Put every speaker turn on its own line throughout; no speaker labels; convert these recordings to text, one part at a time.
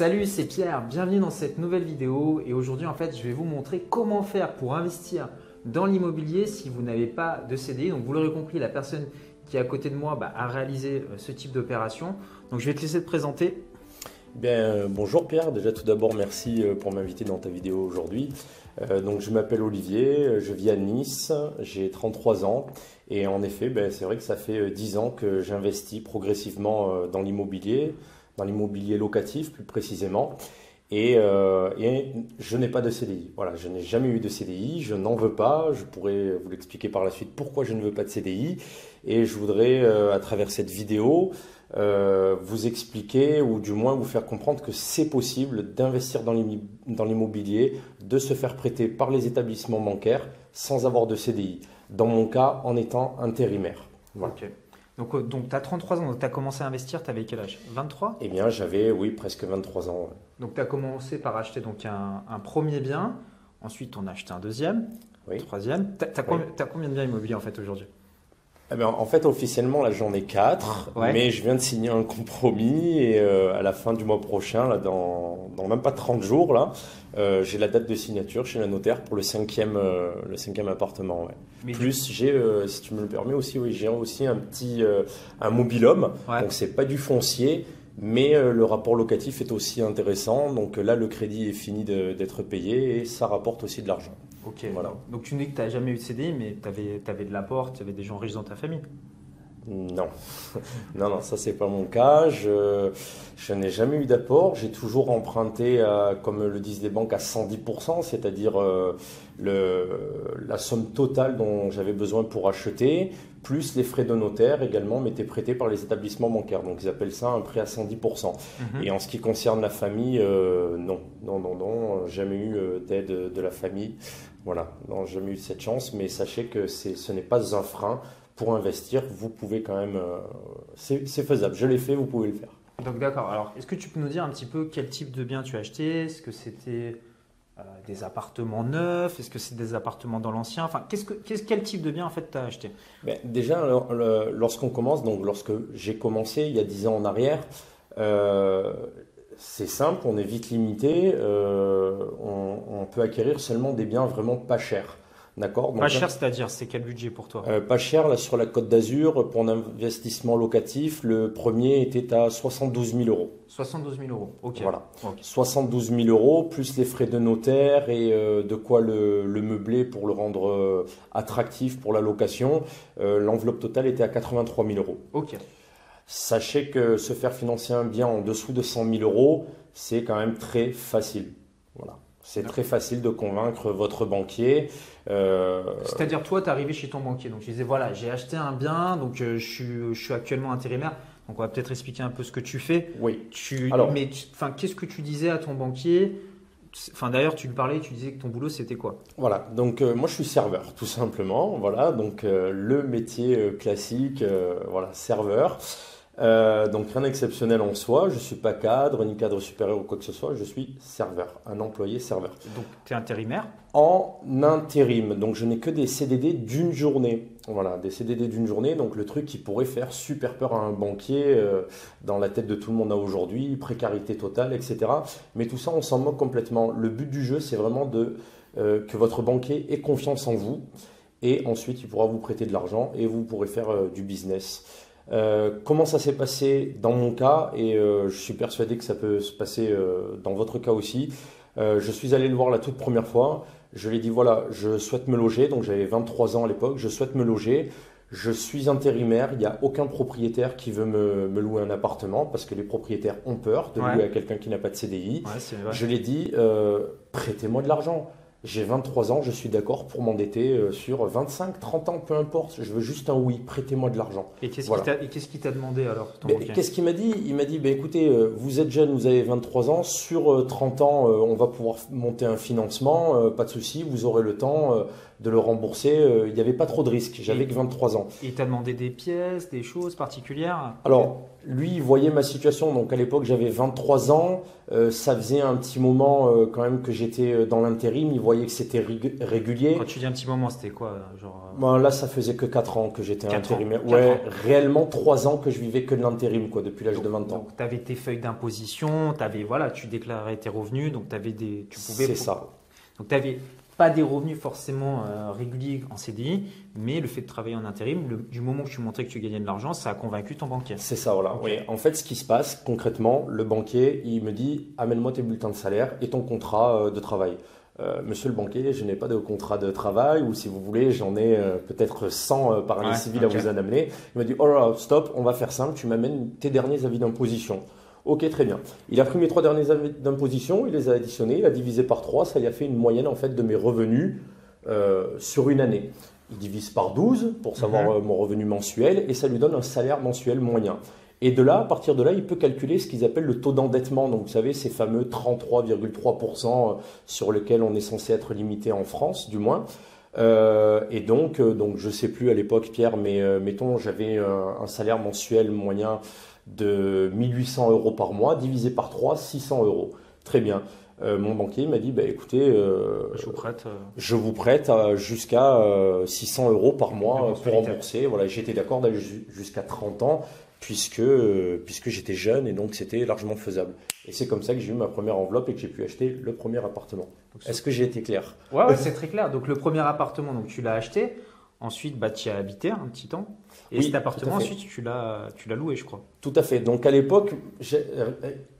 Salut, c'est Pierre, bienvenue dans cette nouvelle vidéo et aujourd'hui en fait je vais vous montrer comment faire pour investir dans l'immobilier si vous n'avez pas de CDI. Donc vous l'aurez compris, la personne qui est à côté de moi bah, a réalisé euh, ce type d'opération. Donc je vais te laisser te présenter.
Bien, euh, bonjour Pierre, déjà tout d'abord merci euh, pour m'inviter dans ta vidéo aujourd'hui. donc je m'appelle Olivier, je vis à Nice, j'ai 33 ans et en effet ben, c'est vrai que ça fait 10 ans que j'investis progressivement dans l'immobilier dans l'immobilier locatif plus précisément. Euh, et, je n'ai pas de CDI. Voilà, je n'ai jamais eu de CDI, je n'en veux pas. Je pourrais vous l'expliquer par la suite pourquoi je ne veux pas de CDI. Et je voudrais, euh, à travers cette vidéo, euh, vous expliquer ou du moins vous faire comprendre que c'est possible d'investir dans l'immobilier, de se faire prêter par les établissements bancaires sans avoir de CDI. Dans mon cas, en étant intérimaire.
Voilà. Donc, euh, donc tu as 33 ans, donc tu as commencé à investir, tu avais quel âge? 23
Eh bien, j'avais, oui, presque 23 ans.
Donc, tu as commencé par acheter donc, un, premier bien, ensuite on a acheté un deuxième, un troisième. Tu as, combien de biens immobiliers en fait aujourd'hui?
Eh bien, en fait, officiellement, là, j'en ai quatre, mais je viens de signer un compromis et euh, à la fin du mois prochain, là, dans, dans même pas 30 jours, là, euh, j'ai la date de signature chez la notaire pour le cinquième, euh, le cinquième appartement. Ouais. Plus, j'ai, si tu me le permets aussi, oui, j'ai aussi un petit, un mobilhome, ouais. donc c'est pas du foncier, mais le rapport locatif est aussi intéressant. Donc là, le crédit est fini d'être payé et ça rapporte aussi de l'argent.
Ok. Voilà. Donc tu dis que tu n'as jamais eu de CDI, mais tu avais, avais, de l'apport, tu avais des gens riches dans ta famille
non, non, non, ça c'est pas mon cas. Je, je n'ai jamais eu d'apport. J'ai toujours emprunté, comme le disent les banques, à 110%, c'est-à-dire euh, la somme totale dont j'avais besoin pour acheter, plus les frais de notaire également m'étaient prêtés par les établissements bancaires. Donc ils appellent ça un prêt à 110%. Mhm. Et en ce qui concerne la famille, euh, non, non, non, non, jamais eu euh, d'aide de la famille. Voilà, non, jamais eu cette chance. Mais sachez que ce n'est pas un frein pour investir, vous pouvez quand même. Euh, c'est faisable. Je l'ai fait, vous pouvez le faire.
Donc d'accord. Alors, est-ce que tu peux nous dire un petit peu quel type de bien tu as acheté? Est-ce que c'était des appartements neufs Est-ce que c'est des appartements dans l'ancien? Enfin, qu'est-ce que, quel type de bien en fait as acheté?
Ben, Déjà, lorsqu'on commence, donc lorsque j'ai commencé il y a 10 ans en arrière, euh, c'est simple, on est vite limité, on, peut acquérir seulement des biens vraiment pas chers.
D'accord Pas cher, c'est-à-dire, c'est quel budget pour toi?
Euh, Pas cher, là, sur la Côte d'Azur, pour un investissement locatif, le premier était à 72 000 euros.
72 000 euros, ok.
Voilà. 72 000 euros, plus les frais de notaire et euh, de quoi le, meubler pour le rendre euh, attractif pour la location. L'enveloppe totale était à 83 000 euros.
Ok.
Sachez que se faire financer un bien en dessous de 100 000 euros, c'est quand même très facile. Voilà. C'est très facile de convaincre votre banquier.
Euh, C'est-à-dire, toi, tu es arrivé chez ton banquier. Donc, tu disais, voilà, j'ai acheté un bien, donc euh, je, suis, actuellement intérimaire. Donc, on va peut-être expliquer un peu ce que tu fais.
Oui.
Tu, Alors, mais enfin, qu'est-ce que tu disais à ton banquier? Enfin, d'ailleurs, tu lui parlais, tu disais que ton boulot, c'était quoi?
Voilà, donc euh, moi, je suis serveur, tout simplement. Voilà, donc le métier classique, voilà, serveur. Euh, donc rien d'exceptionnel en soi, je ne suis pas cadre, ni cadre supérieur ou quoi que ce soit, je suis serveur, un employé serveur.
Donc tu es intérimaire?
En intérim, donc je n'ai que des CDD d'une journée. Voilà, des CDD d'une journée, donc le truc qui pourrait faire super peur à un banquier euh, dans la tête de tout le monde à aujourd'hui, précarité totale, etc. Mais tout ça, on s'en moque complètement. Le but du jeu, c'est vraiment de, euh, que votre banquier ait confiance en vous et ensuite il pourra vous prêter de l'argent et vous pourrez faire du business. Euh, comment ça s'est passé dans mon cas et euh, je suis persuadé que ça peut se passer euh, dans votre cas aussi. je suis allé le voir la toute première fois. Je lui ai dit voilà, je souhaite me loger. Donc j'avais 23 ans à l'époque. Je souhaite me loger. Je suis intérimaire. Il n'y a aucun propriétaire qui veut me, louer un appartement parce que les propriétaires ont peur de louer à quelqu'un qui n'a pas de CDI. je lui ai dit prêtez-moi de l'argent. J'ai 23 ans, je suis d'accord pour m'endetter euh, sur 25, 30 ans, peu importe. Je veux juste un oui, prêtez-moi de l'argent.
Et qu'est-ce qu'il t'a demandé alors
Qu'est-ce qu'il m'a dit? Il m'a dit bah, écoutez, euh, vous êtes jeune, vous avez 23 ans, sur 30 euh, ans, on va pouvoir monter un financement, pas de souci, vous aurez le temps de le rembourser. Il n'y avait pas trop de risques. J'avais que 23 ans.
Et t'a demandé des pièces, des choses particulières?
Alors, lui, il voyait ma situation. Donc, à l'époque, j'avais 23 ans. Euh, ça faisait un petit moment euh, quand même que j'étais dans l'intérim. Il voyait que c'était régulier.
Quand tu dis un petit moment, c'était quoi genre...
Ben, là, ça faisait que 4 ans que j'étais intérimaire. Ouais, réellement 3 ans que je vivais que de l'intérim, quoi, depuis l'âge de 20 ans.
Donc, tu avais tes feuilles d'imposition, voilà, tu déclarais tes revenus, donc avais des. Tu
pouvais. C'est ça.
Donc, tu avais pas des revenus forcément euh, réguliers en CDI, mais le fait de travailler en intérim, du moment que tu montrais que tu gagnais de l'argent, ça a convaincu ton banquier.
C'est ça, voilà. Oui. En fait, ce qui se passe concrètement, le banquier, il me dit amène-moi tes bulletins de salaire et ton contrat euh, de travail. Euh, monsieur le banquier, je n'ai pas de contrat de travail, ou si vous voulez, j'en ai peut-être 100 par année civile à vous en amener. Il m'a dit, oh là, stop, on va faire simple, tu m'amènes tes derniers avis d'imposition. Ok, très bien. Il a pris mes trois derniers avis d'imposition, il les a additionnés, il a divisé par trois, ça y a fait une moyenne en fait de mes revenus euh, sur une année. Il divise par 12 pour savoir mhm. euh, mon revenu mensuel et ça lui donne un salaire mensuel moyen. Et de là, à partir de là, il peut calculer ce qu'ils appellent le taux d'endettement. Donc, vous savez, ces fameux 33,3% euh, sur lesquels on est censé être limité en France, du moins. et donc, donc, je ne sais plus à l'époque, Pierre, mais mettons, j'avais un salaire mensuel moyen de 1800 euros par mois, divisé par 3, 600 euros. Très bien. Euh, mon banquier m'a dit, bah, écoutez, euh,
je vous prête, euh,
je vous prête jusqu'à 600 euros par mois pour rembourser. Voilà, j'étais d'accord d'aller jusqu'à 30 ans puisque, puisque j'étais jeune et donc c'était largement faisable. Et c'est comme ça que j'ai eu ma première enveloppe et que j'ai pu acheter le premier appartement. Est-ce que j'ai été clair?
Ouais, c'est très clair. Donc le premier appartement, donc tu l'as acheté. Ensuite, bah, tu y as habité un petit temps. Et cet appartement, ensuite, tu l'as, tu l'as loué, je crois.
Tout à fait. Donc à l'époque, euh,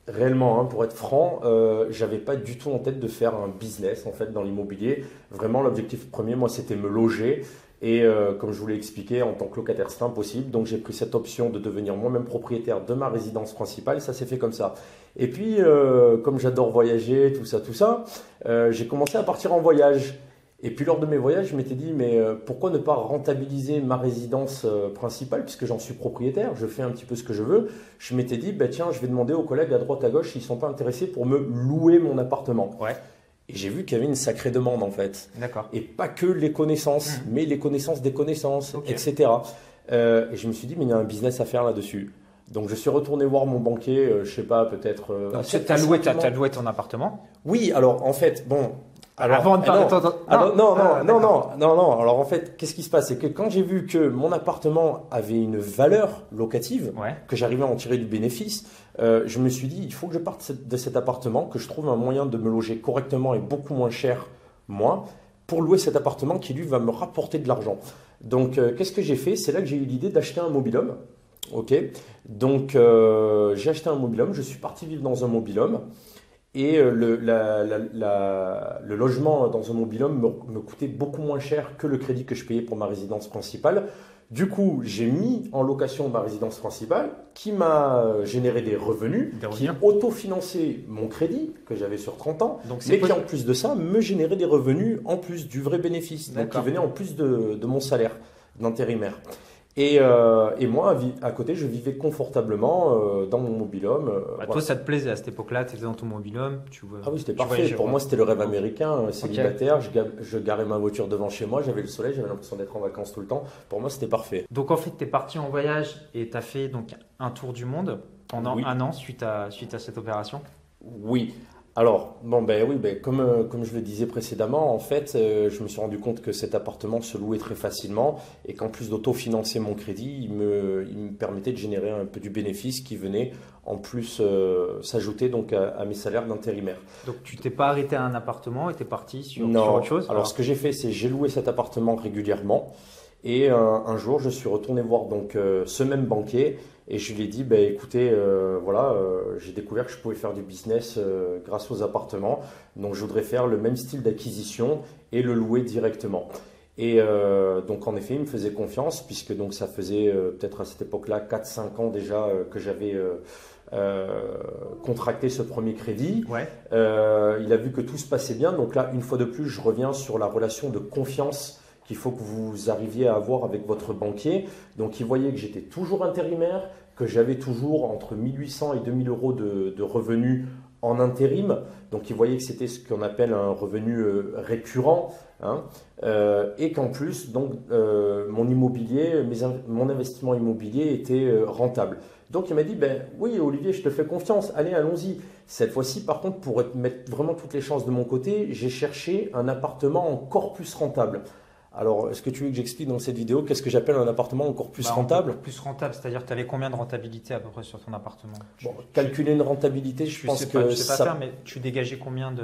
réellement, hein, pour être franc, euh, j'avais pas du tout en tête de faire un business en fait dans l'immobilier. Vraiment, l'objectif premier, moi, c'était me loger. Et euh, comme je vous l'ai expliqué, en tant que locataire, c'est impossible. Donc j'ai pris cette option de devenir moi-même propriétaire de ma résidence principale. Ça s'est fait comme ça. Et puis, euh, comme j'adore voyager, tout ça, tout ça, j'ai commencé à partir en voyage. Et puis lors de mes voyages, je m'étais dit, mais euh, pourquoi ne pas rentabiliser ma résidence euh, principale, puisque j'en suis propriétaire, je fais un petit peu ce que je veux. Je m'étais dit, bah, tiens, je vais demander aux collègues à droite à gauche s'ils ne sont pas intéressés pour me louer mon appartement.
Ouais.
Et j'ai vu qu'il y avait une sacrée demande en fait.
D'accord.
Et pas que les connaissances, mmh. mais les connaissances des connaissances, etc. Euh, et je me suis dit, mais il y a un business à faire là-dessus. Donc je suis retourné voir mon banquier, je je sais pas, peut-être.
tu as loué ton appartement?
Oui, alors en fait, bon,
alors, Avant de parler,
non, non, non, non, non, non, non, Alors en fait, qu'est-ce qui se passe? C'est que quand j'ai vu que mon appartement avait une valeur locative, que j'arrivais à en tirer du bénéfice, euh, je me suis dit, il faut que je parte de cet appartement, que je trouve un moyen de me loger correctement et beaucoup moins cher, moi, pour louer cet appartement qui lui va me rapporter de l'argent. Donc, euh, qu'est-ce que j'ai fait? C'est là que j'ai eu l'idée d'acheter un mobilhome. Ok, donc euh, j'ai acheté un mobilhome, je suis parti vivre dans un mobilhome. Et euh, le, le, logement dans un mobilhome me, me, coûtait beaucoup moins cher que le crédit que je payais pour ma résidence principale. Du coup, j'ai mis en location ma résidence principale qui m'a généré des revenus, qui autofinancé mon crédit que j'avais sur 30 ans, donc mais qui en plus de ça me générait des revenus en plus du vrai bénéfice, donc qui venait en plus de, de mon salaire d'intérimaire. Et, euh, et, moi, à côté, je vivais confortablement euh, dans mon mobilhome. Euh,
bah, Toi, ça te plaisait à cette époque-là Tu étais dans ton mobilhome tu
vois, Ah oui, c'était parfait. Pour moi, c'était le rêve américain, célibataire. Je, je, garais ma voiture devant chez moi, j'avais le soleil, j'avais l'impression d'être en vacances tout le temps. Pour moi, c'était parfait.
Donc, en fait, tu es parti en voyage et tu as fait donc, un tour du monde pendant un an suite à, suite à cette opération?
Oui. Alors, bon, ben oui, ben, comme, euh, comme je le disais précédemment, en fait, euh, je me suis rendu compte que cet appartement se louait très facilement et qu'en plus d'autofinancer mon crédit, il me, il me, permettait de générer un peu du bénéfice qui venait en plus euh, s'ajouter donc à, mes salaires d'intérimaire.
Donc, tu t'es pas arrêté à un appartement et tu es parti sur, sur, autre chose?
Alors, alors, ce que j'ai fait, c'est j'ai loué cet appartement régulièrement. Et un jour, je suis retourné voir donc ce même banquier et je lui ai dit, bah, écoutez, euh, voilà, euh, j'ai découvert que je pouvais faire du business euh, grâce aux appartements. Donc je voudrais faire le même style d'acquisition et le louer directement. Et donc en effet, il me faisait confiance puisque donc ça faisait peut-être à cette époque-là 4-5 ans déjà que j'avais contracté ce premier crédit.
Ouais.
il a vu que tout se passait bien. Donc là, une fois de plus, je reviens sur la relation de confiance qu'il faut que vous arriviez à avoir avec votre banquier. Donc il voyait que j'étais toujours intérimaire, que j'avais toujours entre 1800 et 2000 euros de, revenus en intérim, donc ils voyaient que c'était ce qu'on appelle un revenu euh, récurrent, hein, euh, et qu'en plus, donc, euh, mon immobilier, mon investissement immobilier était rentable. Donc il m'a dit, ben oui Olivier, je te fais confiance, allez, allons-y. Cette fois-ci, par contre, pour mettre vraiment toutes les chances de mon côté, j'ai cherché un appartement encore plus rentable. Alors, est-ce que tu veux que j'explique dans cette vidéo qu'est-ce que j'appelle un appartement encore plus bah, rentable
Plus rentable, c'est-à-dire tu avais combien de rentabilité à peu près sur ton appartement?
Bon, Calculer une rentabilité, je, pense que
je sais pas faire, mais tu dégageais combien de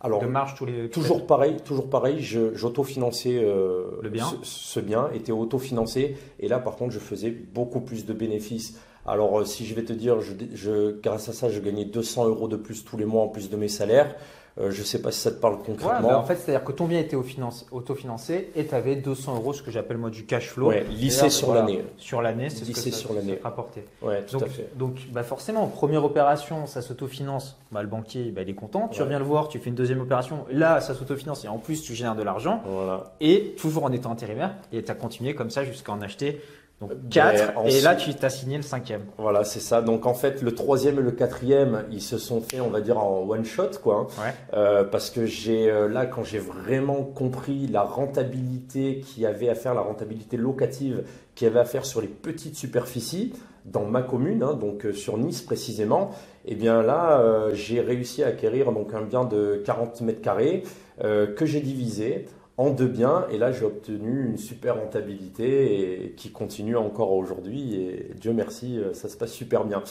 alors,
de marge tous les
toujours pareil, toujours pareil. J'autofinançais euh, le bien. Ce, bien était autofinancé et là par contre je faisais beaucoup plus de bénéfices. Alors euh, si je vais te dire, je, grâce à ça je gagnais 200 euros de plus tous les mois en plus de mes salaires. Euh, je ne sais pas si ça te parle concrètement.
Bah, en fait, c'est-à-dire que ton bien était autofinancé et tu avais 200 euros, ce que j'appelle moi du cash flow.
Ouais, lissé sur l'année.
Sur l'année, c'est ce que
ça, sur l'année.
rapporté.
Ouais, tout
donc,
à fait.
Donc, bah forcément, première opération, ça s'autofinance. Bah, le banquier, bah, il est content. Tu reviens le voir, tu fais une deuxième opération. Là, ça s'autofinance et en plus, tu génères de l'argent.
Voilà.
Et toujours en étant intérimaire. Et tu as continué comme ça jusqu'à en acheter donc 4, ben, et là tu t'as signé le cinquième.
Voilà, c'est ça. Donc en fait, le troisième et le quatrième, ils se sont fait, on va dire, en one shot, quoi.
Ouais.
Euh, parce que j'ai euh, là, quand j'ai vraiment compris la rentabilité qu'il y avait à faire, la rentabilité locative qu'il y avait à faire sur les petites superficies dans ma commune, hein, donc euh, sur Nice précisément, et eh bien là, j'ai réussi à acquérir donc un bien de 40 mètres carrés que j'ai divisé en deux biens. Et là, j'ai obtenu une super rentabilité et qui continue encore aujourd'hui. Et Dieu merci, euh, ça se passe super bien.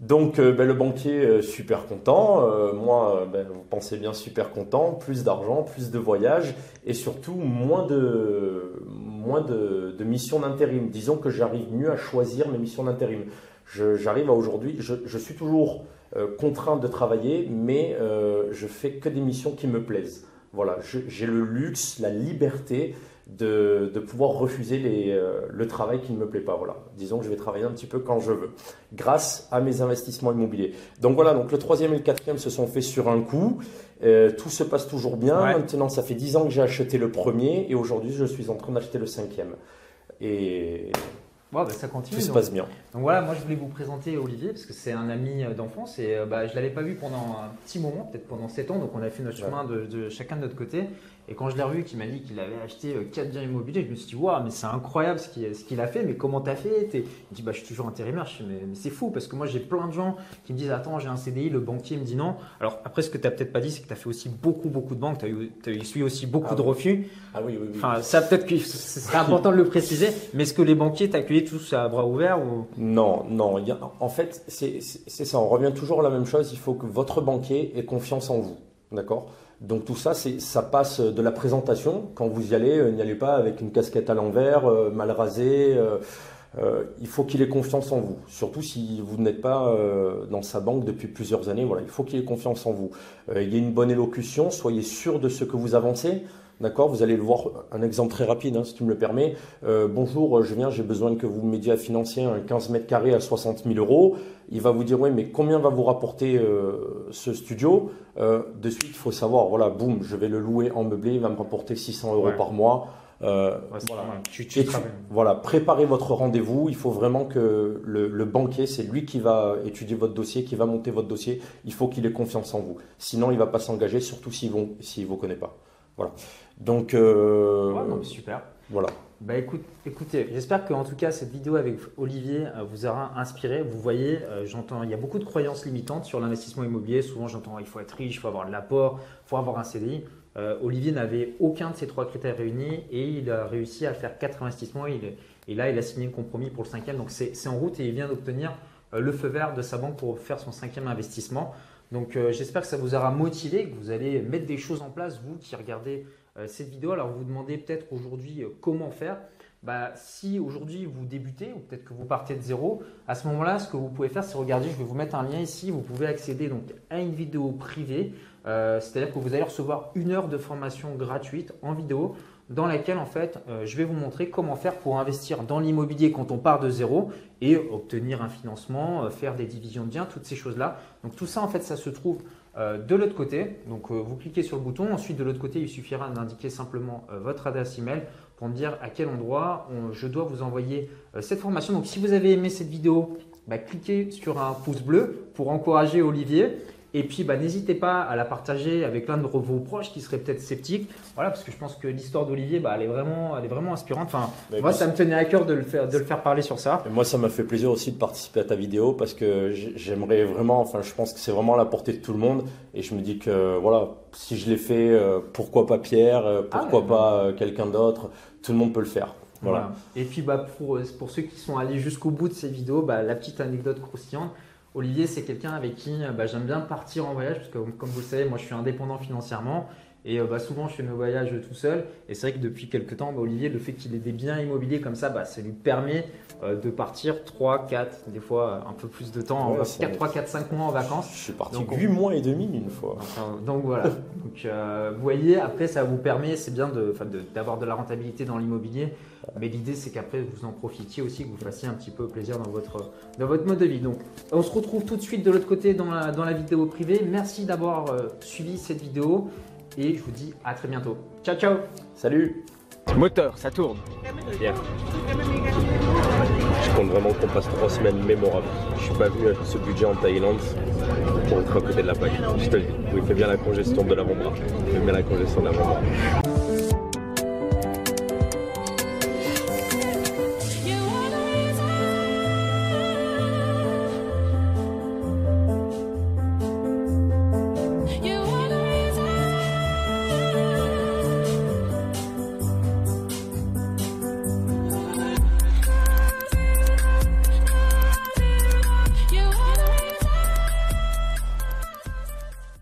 Donc, euh, ben, le banquier, euh, super content. moi, ben, vous pensez bien, super content. Plus d'argent, plus de voyages et surtout moins de, moins de, missions d'intérim. Disons que j'arrive mieux à choisir mes missions d'intérim. J'arrive à aujourd'hui, je, je, suis toujours contraint de travailler, mais je fais que des missions qui me plaisent. Voilà, j'ai le luxe, la liberté de, pouvoir refuser les, euh, le travail qui ne me plaît pas. Voilà, disons que je vais travailler un petit peu quand je veux, grâce à mes investissements immobiliers. Donc voilà, donc le troisième et le quatrième se sont faits sur un coup. Euh, tout se passe toujours bien. Maintenant, ça fait dix ans que j'ai acheté le premier et aujourd'hui, je suis en train d'acheter le cinquième. Et
bah, ça continue.
Tout se passe bien.
Donc voilà, moi je voulais vous présenter Olivier parce que c'est un ami euh, d'enfance et bah, je ne l'avais pas vu pendant un petit moment, peut-être pendant 7 ans. Donc on a fait notre chemin de, de, chacun de notre côté. Et quand je l'ai revu, qui m'a dit qu'il avait acheté 4 euh, biens immobiliers, je me suis dit, waouh, mais c'est incroyable ce qu'il a fait, mais comment t'as fait? Il me dit, bah, je suis toujours intérimaire. Je dis, mais, c'est fou, parce que moi j'ai plein de gens qui me disent, attends, j'ai un CDI, le banquier me dit non. Alors après, ce que tu n'as peut-être pas dit, c'est que tu as fait aussi beaucoup, beaucoup de banques, tu as, eu, aussi beaucoup
ah
de refus.
Ah oui, oui, oui.
Enfin, ça peut-être que ce serait important de le préciser, mais est-ce que les banquiers t'accueillaient tous à bras ouverts ou...
Non, non. en fait, c'est ça, on revient toujours à la même chose, il faut que votre banquier ait confiance en vous. D'accord? Donc tout ça, ça passe de la présentation. Quand vous y allez, euh, n'y allez pas avec une casquette à l'envers, euh, mal rasée. Euh, il faut qu'il ait confiance en vous. Surtout si vous n'êtes pas dans sa banque depuis plusieurs années. Voilà, il faut qu'il ait confiance en vous. il y a une bonne élocution. Soyez sûr de ce que vous avancez. D'accord Vous allez le voir, un exemple très rapide, hein, si tu me le permets. Euh, bonjour, je viens, j'ai besoin que vous m'aidiez à financer un 15 mètres carrés à 60 000 euros. Il va vous dire, oui, mais combien va vous rapporter euh, ce studio? Euh, De suite, il faut savoir, voilà, boum, je vais le louer en meublé, il va me rapporter 600 euros par mois. voilà. préparez votre rendez-vous. Il faut vraiment que le, banquier, c'est lui qui va étudier votre dossier, qui va monter votre dossier. Il faut qu'il ait confiance en vous. Sinon, il ne va pas s'engager, surtout s'il ne vous connaît pas. Voilà. Donc,
euh, super.
Voilà.
Bah écoute, écoutez, j'espère que en tout cas cette vidéo avec Olivier euh, vous aura inspiré. Vous voyez, euh, j'entends, il y a beaucoup de croyances limitantes sur l'investissement immobilier. Souvent, j'entends, il faut être riche, il faut avoir de l'apport, il faut avoir un CDI. Olivier n'avait aucun de ces trois critères réunis et il a réussi à faire quatre investissements. et là, il a signé le compromis pour le cinquième. Donc c'est en route et il vient d'obtenir le feu vert de sa banque pour faire son cinquième investissement. Donc j'espère que ça vous aura motivé, que vous allez mettre des choses en place, vous qui regardez euh, cette vidéo. Alors vous vous demandez peut-être aujourd'hui euh, comment faire. Bah, si aujourd'hui vous débutez ou peut-être que vous partez de zéro, à ce moment-là, ce que vous pouvez faire, c'est regarder, je vais vous mettre un lien ici, vous pouvez accéder donc à une vidéo privée, euh, c'est-à-dire que vous allez recevoir une heure de formation gratuite en vidéo dans laquelle en fait je vais vous montrer comment faire pour investir dans l'immobilier quand on part de zéro et obtenir un financement, faire des divisions de biens, toutes ces choses-là. Donc tout ça en fait ça se trouve euh, de l'autre côté, donc euh, vous cliquez sur le bouton. Ensuite, de l'autre côté, il suffira d'indiquer simplement euh, votre adresse email pour me dire à quel endroit je dois vous envoyer cette formation. Donc, si vous avez aimé cette vidéo, bah, cliquez sur un pouce bleu pour encourager Olivier. Et puis, bah, n'hésitez pas à la partager avec l'un de vos proches qui seraient peut-être sceptiques. Voilà, parce que je pense que l'histoire d'Olivier, bah, elle, est vraiment, elle est vraiment inspirante. Enfin, moi, ça me tenait à cœur de le faire, de le faire parler sur ça.
Et moi, ça m'a fait plaisir aussi de participer à ta vidéo parce que j'ai- j'aimerais vraiment, enfin, je pense que c'est vraiment à la portée de tout le monde. Et je me dis que, voilà, si je l'ai fait, euh, pourquoi pas Pierre, euh,
Ah
pourquoi
ouais.
pas euh, quelqu'un d'autre, tout le monde peut le faire. Voilà.
Voilà. Et puis bah, pour, pour ceux qui sont allés jusqu'au bout de ces vidéos, bah, la petite anecdote croustillante. Olivier, c'est quelqu'un avec qui bah, j'aime bien partir en voyage, parce que comme vous le savez, moi je suis indépendant financièrement. Et euh, bah, souvent, je fais mes voyages tout seul. Et c'est vrai que depuis quelques temps, bah, Olivier, le fait qu'il ait des biens immobiliers comme ça, bah, ça lui permet euh, de partir 3, 4, des fois un peu plus de temps,
Ouais,
en,
c'est
4,
vrai.
3, 4, 5 mois en vacances.
Je suis parti
Donc, on-
8 mois et demi une fois.
Enfin, donc voilà. Donc, euh, vous voyez, après, ça vous permet, c'est bien de- enfin, de- d'avoir de, la rentabilité dans l'immobilier, mais l'idée, c'est qu'après, vous en profitiez aussi, que vous fassiez un petit peu plaisir dans votre, dans votre mode de vie. Donc, on se retrouve tout de suite de l'autre côté dans la, dans la vidéo privée. Merci d'avoir euh, suivi cette vidéo et je vous dis à très bientôt. Ciao, ciao
Salut
Moteur, ça tourne.
Pierre. Je compte vraiment qu'on passe trois semaines mémorables. Je suis pas venu avec ce budget en Thaïlande pour être à côté de la plaque. Je te le dis. Oui, il fait bien la congestion de l'avant-bras. Il fait bien la congestion de l'avant-bras.